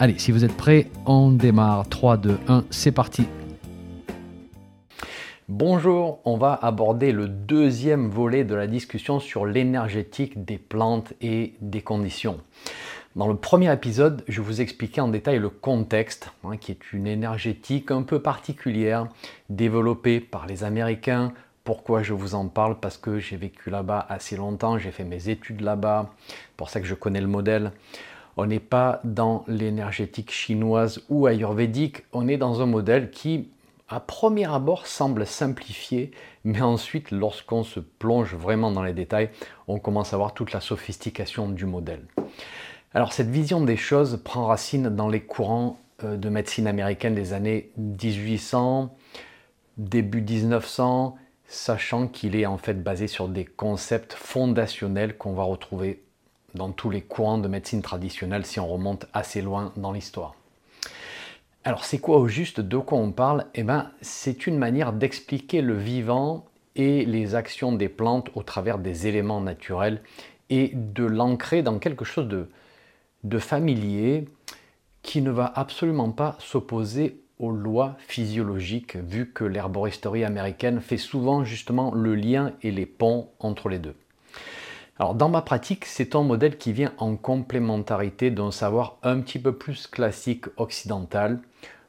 Allez, si vous êtes prêts, on démarre. 3, 2, 1, c'est parti. Bonjour, on va aborder le deuxième volet de la discussion sur l'énergétique des plantes et des conditions. Dans le premier épisode, je vous expliquais en détail le contexte, hein, qui est une énergétique un peu particulière, développée par les Américains. Pourquoi je vous en parle? Parce que j'ai vécu là-bas assez longtemps, j'ai fait mes études là-bas, pour ça que je connais le modèle. On n'est pas dans l'énergétique chinoise ou ayurvédique, on est dans un modèle qui, à premier abord, semble simplifié, mais ensuite, lorsqu'on se plonge vraiment dans les détails, on commence à voir toute la sophistication du modèle. Alors cette vision des choses prend racine dans les courants euh, de médecine américaine des années 1800, début 1900, sachant qu'il est en fait basé sur des concepts fondationnels qu'on va retrouver dans tous les courants de médecine traditionnelle si on remonte assez loin dans l'histoire. Alors c'est quoi au juste de quoi on parle? Eh bien c'est une manière d'expliquer le vivant et les actions des plantes au travers des éléments naturels et de l'ancrer dans quelque chose de, de familier qui ne va absolument pas s'opposer aux lois physiologiques, vu que l'herboristerie américaine fait souvent justement le lien et les ponts entre les deux. Alors dans ma pratique, c'est un modèle qui vient en complémentarité d'un savoir un petit peu plus classique occidental.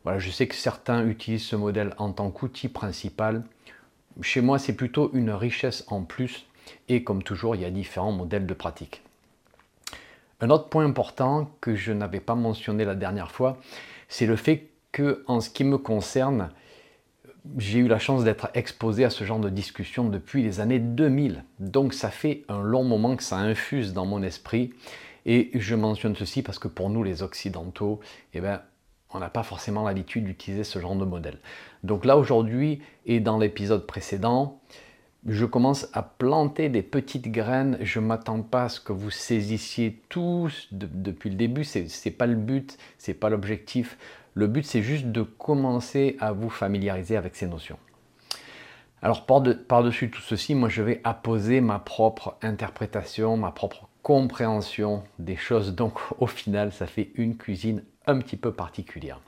Voilà, je sais que certains utilisent ce modèle en tant qu'outil principal. Chez moi, c'est plutôt une richesse en plus et comme toujours, il y a différents modèles de pratique. Un autre point important que je n'avais pas mentionné la dernière fois, c'est le fait que en ce qui me concerne, j'ai eu la chance d'être exposé à ce genre de discussion depuis les années 2000. Donc ça fait un long moment que ça infuse dans mon esprit. Et je mentionne ceci parce que pour nous les Occidentaux, eh ben, on n'a pas forcément l'habitude d'utiliser ce genre de modèle. Donc là aujourd'hui et dans l'épisode précédent, je commence à planter des petites graines. Je ne m'attends pas à ce que vous saisissiez tous depuis le début. Ce n'est pas le but, ce n'est pas l'objectif. Le but, c'est juste de commencer à vous familiariser avec ces notions. Alors, par-dessus tout ceci, moi, je vais apposer ma propre interprétation, ma propre compréhension des choses. Donc, au final, ça fait une cuisine un petit peu particulière.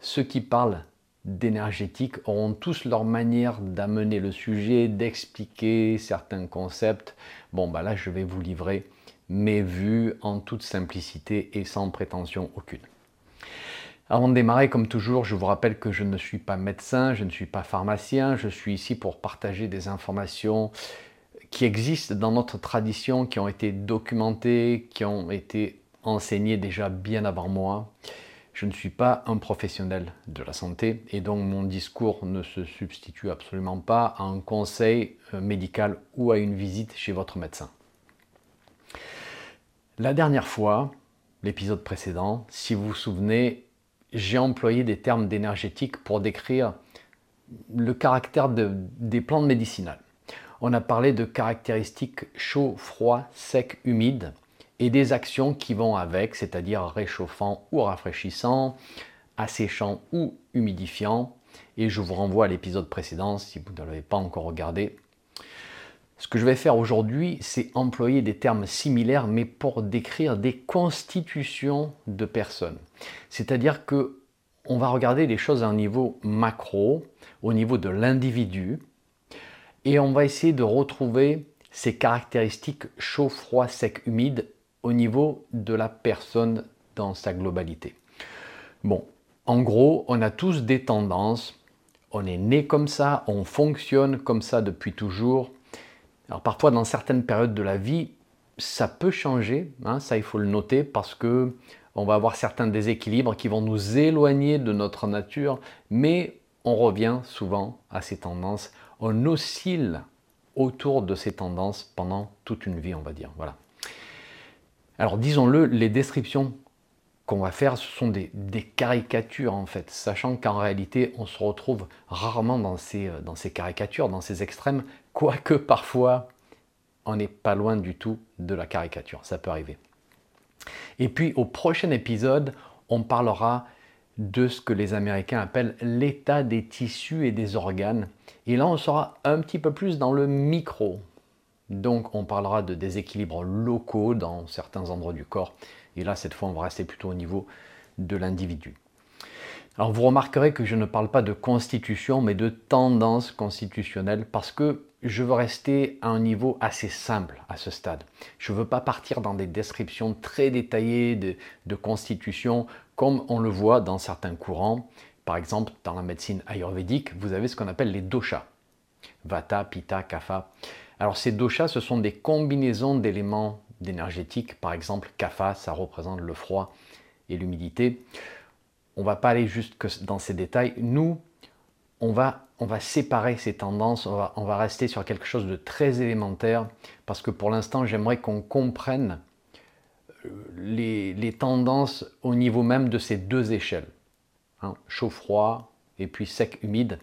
Ceux qui parlent d'énergétique auront tous leur manière d'amener le sujet, d'expliquer certains concepts. Bon, bah là, je vais vous livrer mes vues en toute simplicité et sans prétention aucune. Avant de démarrer, comme toujours, je vous rappelle que je ne suis pas médecin, je ne suis pas pharmacien, je suis ici pour partager des informations qui existent dans notre tradition, qui ont été documentées, qui ont été enseignées déjà bien avant moi. Je ne suis pas un professionnel de la santé et donc mon discours ne se substitue absolument pas à un conseil euh, médical ou à une visite chez votre médecin. La dernière fois, l'épisode précédent, si vous vous souvenez, j'ai employé des termes d'énergétique pour décrire le caractère des plantes médicinales. On a parlé de caractéristiques chaud, froid, sec, humide et des actions qui vont avec, c'est-à-dire réchauffant ou rafraîchissant, asséchant ou humidifiant. Et je vous renvoie à l'épisode précédent si vous ne l'avez pas encore regardé. Ce que je vais faire aujourd'hui, c'est employer des termes similaires, mais pour décrire des constitutions de personnes. C'est-à-dire que on va regarder les choses à un niveau macro, au niveau de l'individu, et on va essayer de retrouver ces caractéristiques chaud, froid, sec, humide au niveau de la personne dans sa globalité. Bon, en gros, on a tous des tendances, on est né comme ça, on fonctionne comme ça depuis toujours, alors parfois dans certaines périodes de la vie, ça peut changer, hein, ça il faut le noter parce que on va avoir certains déséquilibres qui vont nous éloigner de notre nature, mais on revient souvent à ces tendances, on oscille autour de ces tendances pendant toute une vie, on va dire. Voilà. Alors disons-le, les descriptions va faire, ce sont des, caricatures en fait, sachant qu'en réalité, on se retrouve rarement dans ces, euh, dans ces caricatures, dans ces extrêmes, quoique parfois, on n'est pas loin du tout de la caricature, ça peut arriver. Et puis au prochain épisode, on parlera de ce que les Américains appellent l'état des tissus et des organes. Et là, on sera un petit peu plus dans le micro. Donc, on parlera de déséquilibres locaux dans certains endroits du corps. Et là, cette fois, on va rester plutôt au niveau de l'individu. Alors, vous remarquerez que je ne parle pas de constitution, mais de tendance constitutionnelle, parce que je veux rester à un niveau assez simple à ce stade. Je ne veux pas partir dans des descriptions très détaillées de, de constitution comme on le voit dans certains courants. Par exemple, dans la médecine ayurvédique, vous avez ce qu'on appelle les doshas. Vata, Pitta, Kapha. Alors ces doshas, ce sont des combinaisons d'éléments énergétiques. Par exemple, Kapha, ça représente le froid et l'humidité. On va pas aller juste dans ces détails. Nous, on va, on va séparer ces tendances, on va, on va rester sur quelque chose de très élémentaire, parce que pour l'instant, j'aimerais qu'on comprenne les, tendances au niveau même de ces deux échelles, hein, chaud-froid et puis sec-humide,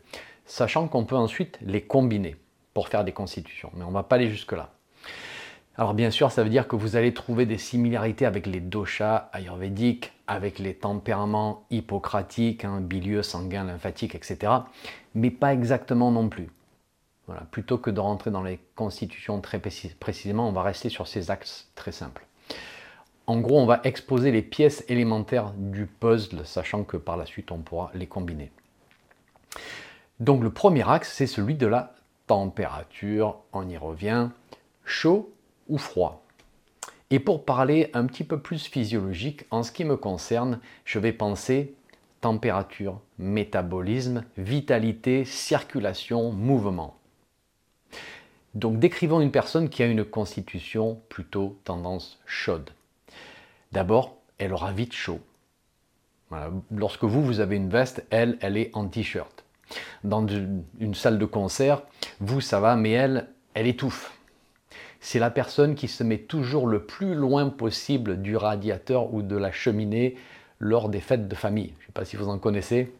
sachant qu'on peut ensuite les combiner pour faire des constitutions, mais on ne va pas aller jusque-là. Alors bien sûr, ça veut dire que vous allez trouver des similarités avec les doshas ayurvédiques, avec les tempéraments hippocratiques, hein, bilieux, sanguins, lymphatiques, etc. Mais pas exactement non plus. Voilà. Plutôt que de rentrer dans les constitutions très précisément, on va rester sur ces axes très simples. En gros, on va exposer les pièces élémentaires du puzzle, sachant que par la suite, on pourra les combiner. Donc le premier axe, c'est celui de la température. On y revient. Chaud ou froid. Et pour parler un petit peu plus physiologique, en ce qui me concerne, je vais penser température, métabolisme, vitalité, circulation, mouvement. Donc décrivons une personne qui a une constitution plutôt tendance chaude. D'abord, elle aura vite chaud. Lorsque vous, vous avez une veste, elle, elle est en t-shirt. Dans une salle de concert, vous, ça va, mais elle, elle étouffe. C'est la personne qui se met toujours le plus loin possible du radiateur ou de la cheminée lors des fêtes de famille. Je ne sais pas si vous en connaissez.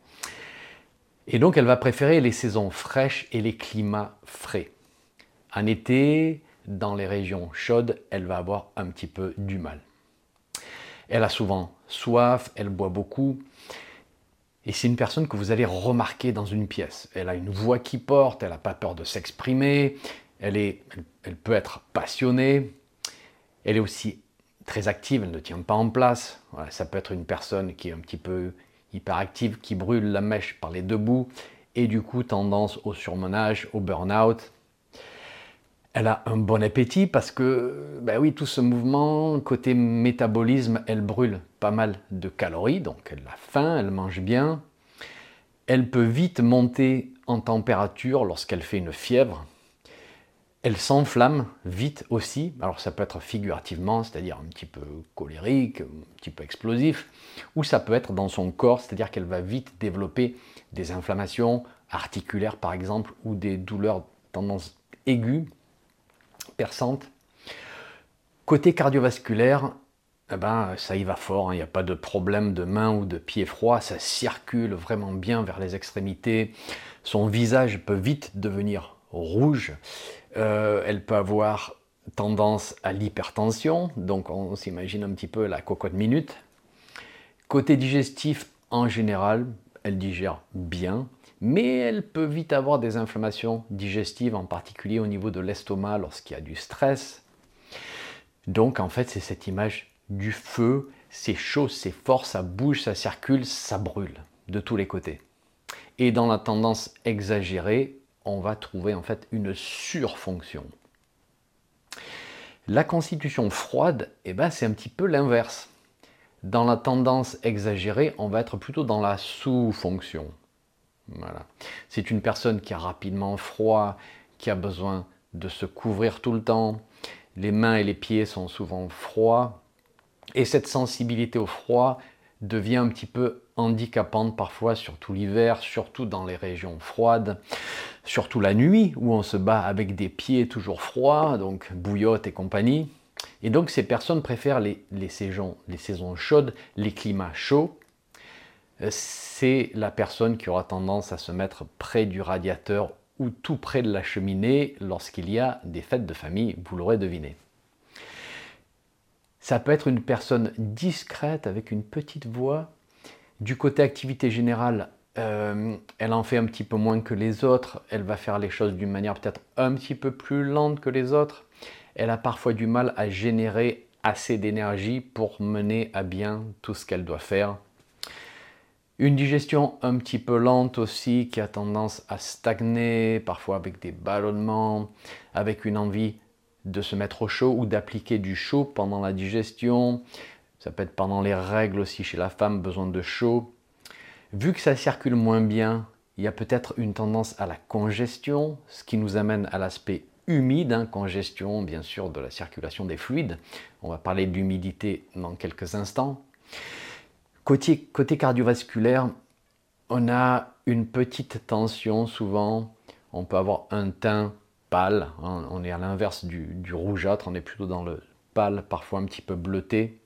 Et donc, elle va préférer les saisons fraîches et les climats frais. En été, dans les régions chaudes, elle va avoir un petit peu du mal. Elle a souvent soif, elle boit beaucoup. Et c'est une personne que vous allez remarquer dans une pièce. Elle a une voix qui porte, elle n'a pas peur de s'exprimer, elle, peut être passionnée, elle est aussi très active, elle ne tient pas en place. ça peut être une personne qui est un petit peu hyperactive, qui brûle la mèche par les deux bouts, et du coup tendance au surmenage, au burn-out. Elle a un bon appétit parce que, ben oui, tout ce mouvement, côté métabolisme, elle brûle pas mal de calories, donc elle a faim, elle mange bien. Elle peut vite monter en température lorsqu'elle fait une fièvre. Elle s'enflamme vite aussi, alors ça peut être figurativement, c'est-à-dire un petit peu colérique, un petit peu explosif, ou ça peut être dans son corps, c'est-à-dire qu'elle va vite développer des inflammations articulaires par exemple, ou des douleurs tendance aiguës perçante. Côté cardiovasculaire, eh ben, ça y va fort, hein. il n'y a pas de problème de main ou de pied froid, ça circule vraiment bien vers les extrémités. Son visage peut vite devenir rouge. Euh, elle peut avoir tendance à l'hypertension, donc on s'imagine un petit peu la cocotte minute. Côté digestif, en général, elle digère bien mais elle peut vite avoir des inflammations digestives, en particulier au niveau de l'estomac lorsqu'il y a du stress. Donc en fait, c'est cette image du feu, c'est chaud, c'est fort, ça bouge, ça circule, ça brûle de tous les côtés. Et dans la tendance exagérée, on va trouver en fait une surfonction. La constitution froide, eh ben, c'est un petit peu l'inverse. Dans la tendance exagérée, on va être plutôt dans la sous-fonction. Voilà. C'est une personne qui a rapidement froid, qui a besoin de se couvrir tout le temps. Les mains et les pieds sont souvent froids. Et cette sensibilité au froid devient un petit peu handicapante parfois, surtout l'hiver, surtout dans les régions froides, surtout la nuit où on se bat avec des pieds toujours froids, donc bouillotte et compagnie. Et donc ces personnes préfèrent les, saisons, les saisons chaudes, les climats chauds. Euh, c'est la personne qui aura tendance à se mettre près du radiateur ou tout près de la cheminée lorsqu'il y a des fêtes de famille, vous l'aurez deviné. Ça peut être une personne discrète avec une petite voix. Du côté activité générale, euh, elle en fait un petit peu moins que les autres. Elle va faire les choses d'une manière peut-être un petit peu plus lente que les autres. Elle a parfois du mal à générer assez d'énergie pour mener à bien tout ce qu'elle doit faire. Une digestion un petit peu lente aussi qui a tendance à stagner, parfois avec des ballonnements, avec une envie de se mettre au chaud ou d'appliquer du chaud pendant la digestion. Ça peut être pendant les règles aussi chez la femme, besoin de chaud. Vu que ça circule moins bien, il y a peut-être une tendance à la congestion, ce qui nous amène à l'aspect humide, hein, congestion bien sûr de la circulation des fluides. On va parler d'humidité dans quelques instants. Côté, cardiovasculaire, on a une petite tension souvent. On peut avoir un teint pâle. Hein. on est à l'inverse du, rougeâtre, on est plutôt dans le pâle, parfois un petit peu bleuté.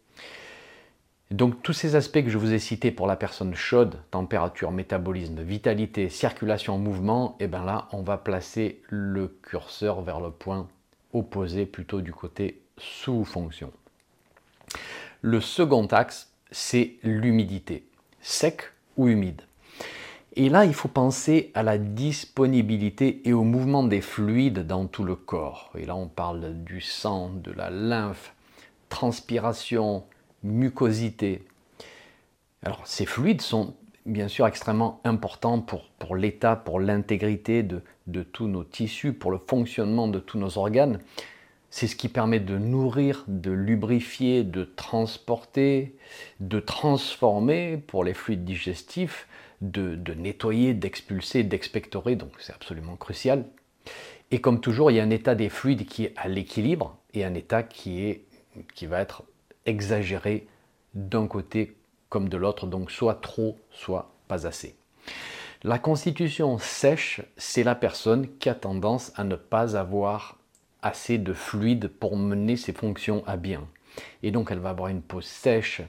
Donc tous ces aspects que je vous ai cités pour la personne chaude, température, métabolisme, vitalité, circulation, mouvement, et eh bien là on va placer le curseur vers le point opposé, plutôt du côté sous-fonction. Le second axe, c'est l'humidité, sec ou humide. Et là, il faut penser à la disponibilité et au mouvement des fluides dans tout le corps. Et là, on parle du sang, de la lymphe, transpiration, mucosité. Alors, ces fluides sont bien sûr extrêmement importants pour, l'état, pour l'intégrité de, de tous nos tissus, pour le fonctionnement de tous nos organes. C'est ce qui permet de nourrir, de lubrifier, de transporter, de transformer pour les fluides digestifs, de, nettoyer, d'expulser, d'expectorer, donc c'est absolument crucial. Et comme toujours, il y a un état des fluides qui est à l'équilibre et un état qui, est, qui va être exagéré d'un côté comme de l'autre, donc soit trop, soit pas assez. La constitution sèche, c'est la personne qui a tendance à ne pas avoir assez de fluide pour mener ses fonctions à bien. Et donc elle va avoir une peau sèche,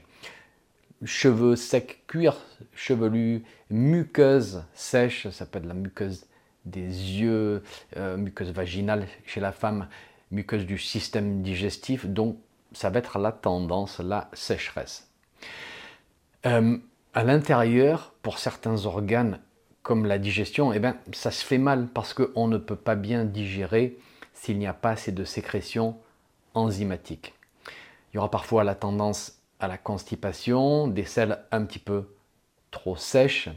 cheveux secs, cuir chevelu, muqueuse sèche, ça peut être la muqueuse des yeux, euh, muqueuse vaginale chez la femme, muqueuse du système digestif, donc ça va être la tendance, la sécheresse. Euh, à l'intérieur, pour certains organes comme la digestion, eh ben, ça se fait mal parce qu'on ne peut pas bien digérer s'il n'y a pas assez de sécrétion enzymatique. Il y aura parfois la tendance à la constipation, des selles un petit peu trop sèches.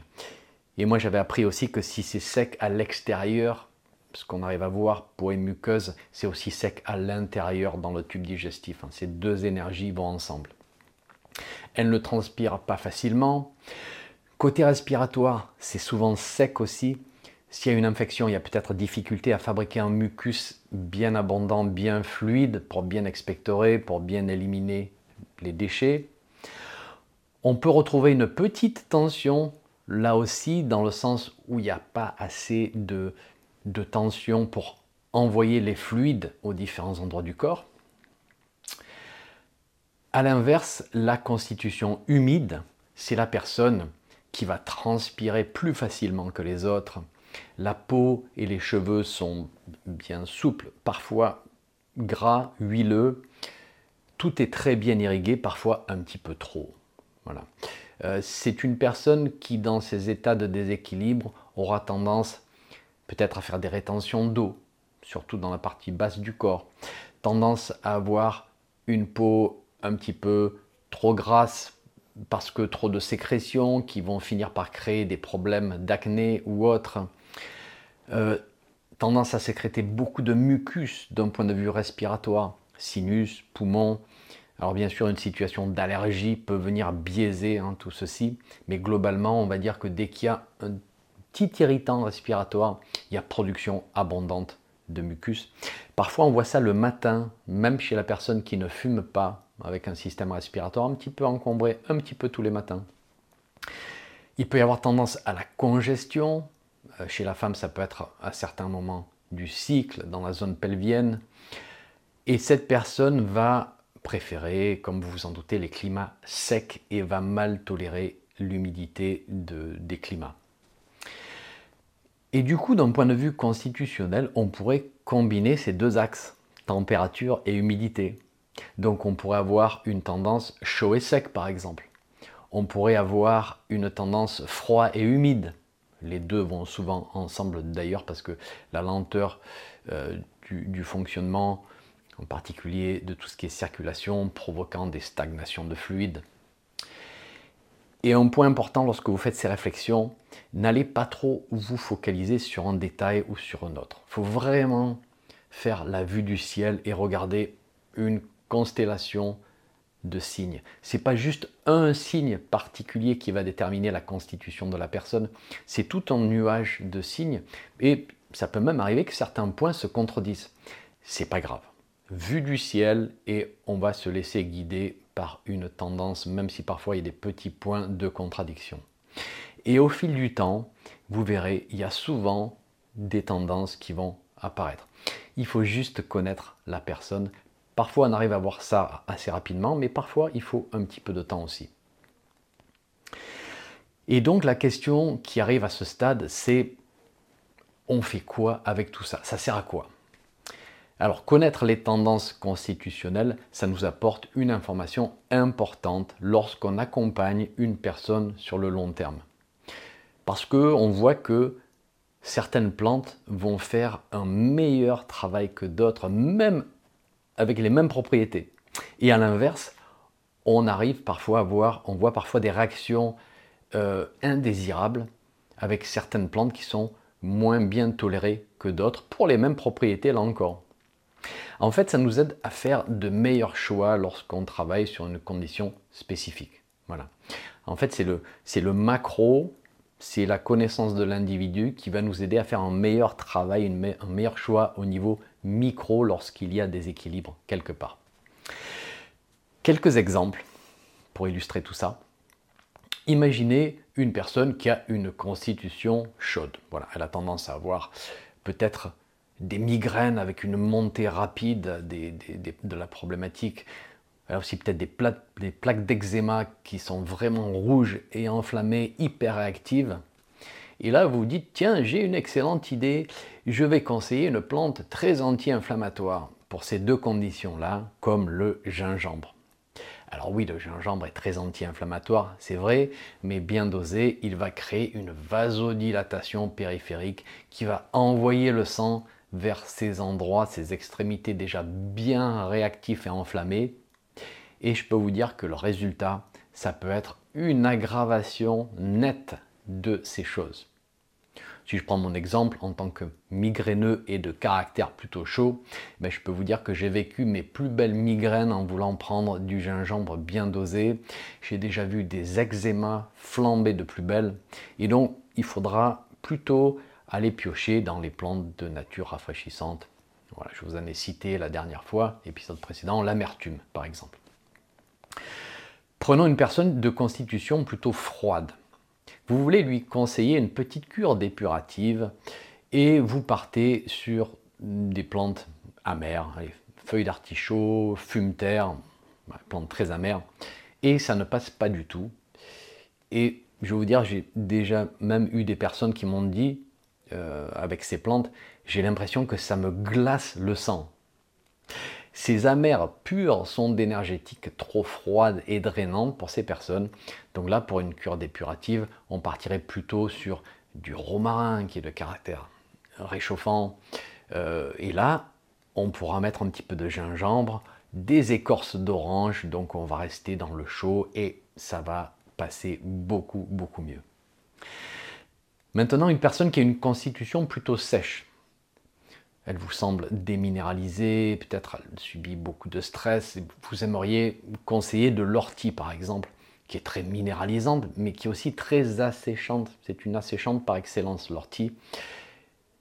Et moi j'avais appris aussi que si c'est sec à l'extérieur, ce qu'on arrive à voir, peau et muqueuse, c'est aussi sec à l'intérieur dans le tube digestif. Hein. Ces deux énergies vont ensemble. Elle ne transpire pas facilement. Côté respiratoire, c'est souvent sec aussi. S'il y a une infection, il y a peut-être difficulté à fabriquer un mucus bien abondant, bien fluide pour bien expectorer, pour bien éliminer les déchets. On peut retrouver une petite tension là aussi dans le sens où il n'y a pas assez de, de tension pour envoyer les fluides aux différents endroits du corps. A l'inverse, la constitution humide, c'est la personne qui va transpirer plus facilement que les autres. La peau et les cheveux sont bien souples, parfois gras, huileux tout est très bien irrigué, parfois un petit peu trop. Voilà. Euh, c'est une personne qui, dans ces états de déséquilibre, aura tendance peut-être à faire des rétentions d'eau, surtout dans la partie basse du corps, tendance à avoir une peau un petit peu trop grasse parce que trop de sécrétions qui vont finir par créer des problèmes d'acné ou autres, euh, tendance à sécréter beaucoup de mucus d'un point de vue respiratoire, sinus, poumons. Alors bien sûr, une situation d'allergie peut venir biaiser hein, tout ceci, mais globalement, on va dire que dès qu'il y a un petit irritant respiratoire, il y a production abondante de mucus. Parfois, on voit ça le matin, même chez la personne qui ne fume pas, avec un système respiratoire un petit peu encombré, un petit peu tous les matins. Il peut y avoir tendance à la congestion. Euh, chez la femme, ça peut être à certains moments du cycle, dans la zone pelvienne. Et cette personne va préférer, comme vous vous en doutez, les climats secs et va mal tolérer l'humidité de, des climats. Et du coup, d'un point de vue constitutionnel, on pourrait combiner ces deux axes, température et humidité. Donc on pourrait avoir une tendance chaud et sec par exemple. On pourrait avoir une tendance froid et humide. Les deux vont souvent ensemble d'ailleurs parce que la lenteur euh, du, fonctionnement, en particulier de tout ce qui est circulation, provoquant des stagnations de fluide. Et un point important lorsque vous faites ces réflexions, n'allez pas trop vous focaliser sur un détail ou sur un autre. Il faut vraiment faire la vue du ciel et regarder une constellation de signes. C'est pas juste un signe particulier qui va déterminer la constitution de la personne, c'est tout un nuage de signes et ça peut même arriver que certains points se contredisent. C'est pas grave. Vue du ciel et on va se laisser guider par une tendance, même si parfois il y a des petits points de contradiction. Et au fil du temps, vous verrez, il y a souvent des tendances qui vont apparaître. Il faut juste connaître la personne Parfois, on arrive à voir ça assez rapidement, mais parfois, il faut un petit peu de temps aussi. Et donc, la question qui arrive à ce stade, c'est on fait quoi avec tout ça? Ça sert à quoi? Alors, connaître les tendances constitutionnelles, ça nous apporte une information importante lorsqu'on accompagne une personne sur le long terme. Parce qu'on voit que certaines plantes vont faire un meilleur travail que d'autres, même avec les mêmes propriétés. Et à l'inverse, on arrive parfois à voir, on voit parfois des réactions euh, indésirables avec certaines plantes qui sont moins bien tolérées que d'autres pour les mêmes propriétés là encore. En fait, ça nous aide à faire de meilleurs choix lorsqu'on travaille sur une condition spécifique. Voilà. En fait, c'est le, macro, c'est la connaissance de l'individu qui va nous aider à faire un meilleur travail, un meilleur choix au niveau micro lorsqu'il y a des équilibres quelque part. Quelques exemples pour illustrer tout ça. Imaginez une personne qui a une constitution chaude. Voilà, elle a tendance à avoir peut-être des migraines avec une montée rapide de la problématique. Elle a aussi peut-être des, des plaques d'eczéma qui sont vraiment rouges et enflammées, hyper réactives. Et là, vous vous dites, tiens, j'ai une excellente idée, je vais conseiller une plante très anti-inflammatoire pour ces deux conditions-là, comme le gingembre. Alors oui, le gingembre est très anti-inflammatoire, c'est vrai, mais bien dosé, il va créer une vasodilatation périphérique qui va envoyer le sang vers ces endroits, ces extrémités déjà bien réactifs et enflammés. Et je peux vous dire que le résultat, ça peut être une aggravation nette de ces choses. Si je prends mon exemple en tant que migraineux et de caractère plutôt chaud, ben je peux vous dire que j'ai vécu mes plus belles migraines en voulant prendre du gingembre bien dosé. J'ai déjà vu des eczémas flamber de plus belle. Et donc, il faudra plutôt aller piocher dans les plantes de nature rafraîchissante. Voilà, je vous en ai cité la dernière fois, épisode précédent, l'amertume par exemple. Prenons une personne de constitution plutôt froide. Vous voulez lui conseiller une petite cure dépurative et vous partez sur des plantes amères, feuilles d'artichaut, fume-terre, plantes très amères, et ça ne passe pas du tout. Et je vais vous dire, j'ai déjà même eu des personnes qui m'ont dit, euh, avec ces plantes, j'ai l'impression que ça me glace le sang. Ces amers pures sont d'énergétiques trop froides et drainantes pour ces personnes. Donc là, pour une cure dépurative, on partirait plutôt sur du romarin qui est de caractère réchauffant. Euh, et là, on pourra mettre un petit peu de gingembre, des écorces d'orange, donc on va rester dans le chaud et ça va passer beaucoup, beaucoup mieux. Maintenant, une personne qui a une constitution plutôt sèche, elle vous semble déminéralisée, peut-être elle subit beaucoup de stress, vous aimeriez conseiller de l'ortie par exemple, qui est très minéralisante, mais qui est aussi très asséchante. C'est une asséchante par excellence, l'ortie,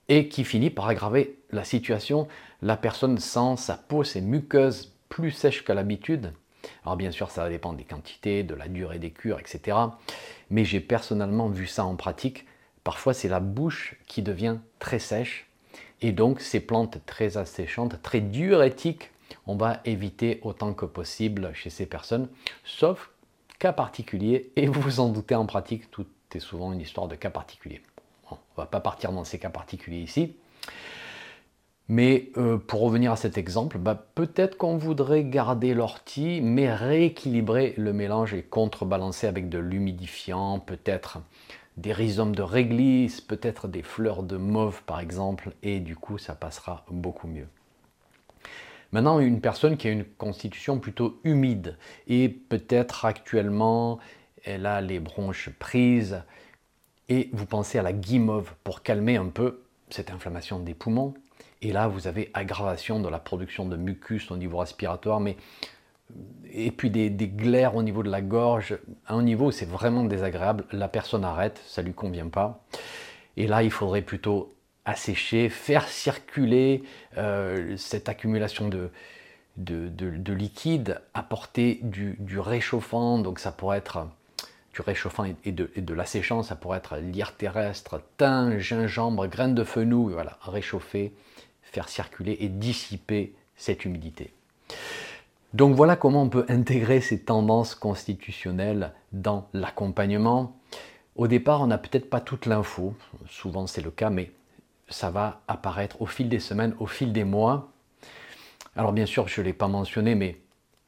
et qui finit par aggraver la situation. La personne sent sa peau, ses muqueuses plus sèches qu'à l'habitude. Alors bien sûr, ça dépend des quantités, de la durée des cures, etc. Mais j'ai personnellement vu ça en pratique. Parfois, c'est la bouche qui devient très sèche et donc ces plantes très asséchantes, très diurétiques, on va éviter autant que possible chez ces personnes, sauf cas particulier, et vous vous en doutez en pratique, tout est souvent une histoire de cas particulier. on ne va pas partir dans ces cas particuliers ici. Mais euh, pour revenir à cet exemple, bah, peut-être qu'on voudrait garder l'ortie, mais rééquilibrer le mélange et contrebalancer avec de l'humidifiant, peut-être des rhizomes de réglisse, peut-être des fleurs de mauve par exemple, et du coup ça passera beaucoup mieux. Maintenant, une personne qui a une constitution plutôt humide et peut-être actuellement elle a les bronches prises et vous pensez à la guimauve pour calmer un peu cette inflammation des poumons, et là, vous avez aggravation de la production de mucus au niveau respiratoire, mais et puis des, glaires au niveau de la gorge, à un niveau c'est vraiment désagréable, la personne arrête, ça lui convient pas. Et là, il faudrait plutôt assécher, faire circuler euh, cette accumulation de, de, liquide, apporter du, réchauffant, donc ça pourrait être du réchauffant et de, et de l'asséchant, ça pourrait être lierre terrestre, thym, gingembre, graines de fenouil, voilà, réchauffer, faire circuler et dissiper cette humidité. Donc voilà comment on peut intégrer ces tendances constitutionnelles dans l'accompagnement. Au départ, on n'a peut-être pas toute l'info, souvent c'est le cas, mais ça va apparaître au fil des semaines, au fil des mois. Alors bien sûr, je ne l'ai pas mentionné, mais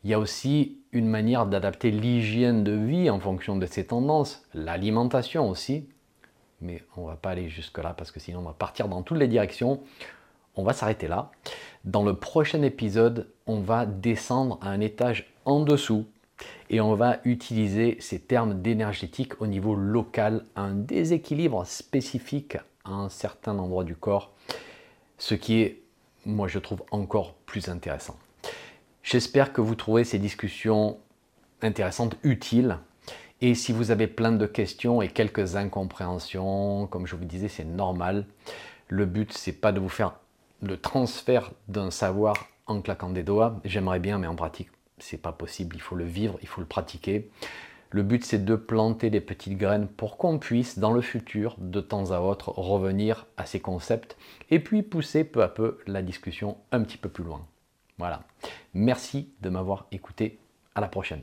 il y a aussi une manière d'adapter l'hygiène de vie en fonction de ces tendances, l'alimentation aussi, mais on ne va pas aller jusque-là parce que sinon on va partir dans toutes les directions on va s'arrêter là. Dans le prochain épisode, on va descendre à un étage en dessous et on va utiliser ces termes d'énergétique au niveau local, un déséquilibre spécifique à un certain endroit du corps, ce qui est, moi je trouve, encore plus intéressant. J'espère que vous trouvez ces discussions intéressantes, utiles. Et si vous avez plein de questions et quelques incompréhensions, comme je vous disais, c'est normal. Le but, c'est pas de vous faire le transfert d'un savoir en claquant des doigts. J'aimerais bien, mais en pratique, c'est pas possible. Il faut le vivre, il faut le pratiquer. Le but, c'est de planter des petites graines pour qu'on puisse, dans le futur, de temps à autre, revenir à ces concepts et puis pousser peu à peu la discussion un petit peu plus loin. Voilà. Merci de m'avoir écouté. À la prochaine.